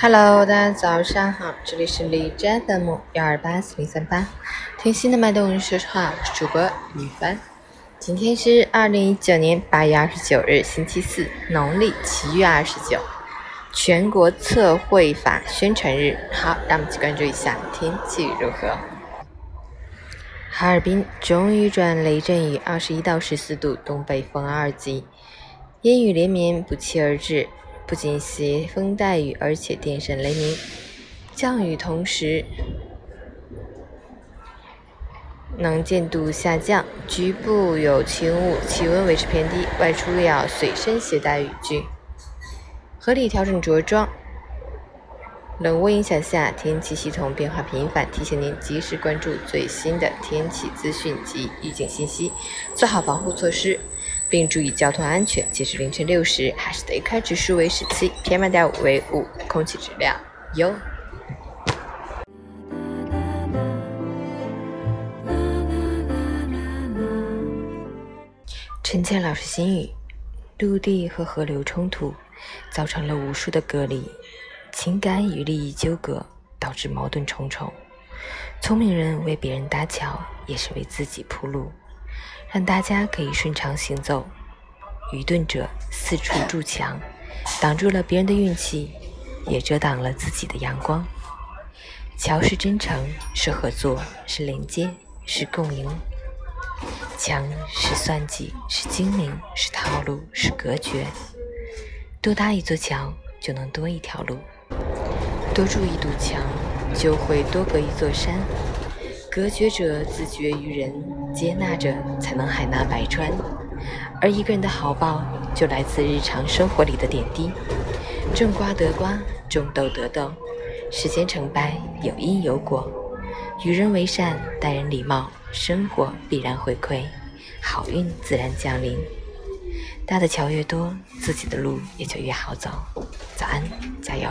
Hello，大家早上好，这里是李真 FM 幺二八四零三八，听心的脉动说实话，我是主播雨帆。今天是二零一九年八月二十九日，星期四，农历七月二十九，全国测绘法宣传日。好，让我们去关注一下天气如何。哈尔滨终于转雷阵雨，二十一到十四度，东北风二级，烟雨连绵不期而至。不仅携风带雨，而且电闪雷鸣，降雨同时，能见度下降，局部有轻雾，气温维持偏低，外出要随身携带雨具，合理调整着装。冷涡影响下，天气系统变化频繁，提醒您及时关注最新的天气资讯及预警信息，做好防护措施。并注意交通安全。截至凌晨六时，海市的 AQI 指数为十七，PM2.5 为五，空气质量优。陈倩老师心语：陆地和河流冲突，造成了无数的隔离，情感与利益纠葛，导致矛盾重重。聪明人为别人搭桥，也是为自己铺路。让大家可以顺畅行走。愚钝者四处筑墙，挡住了别人的运气，也遮挡了自己的阳光。桥是真诚，是合作，是连接，是共赢；墙是算计，是精明，是套路，是隔绝。多搭一座桥，就能多一条路；多筑一堵墙，就会多隔一座山。隔绝者自绝于人，接纳者才能海纳百川。而一个人的好报，就来自日常生活里的点滴。种瓜得瓜，种豆得豆。世间成败有因有果，与人为善，待人礼貌，生活必然回馈，好运自然降临。搭的桥越多，自己的路也就越好走。早安，加油！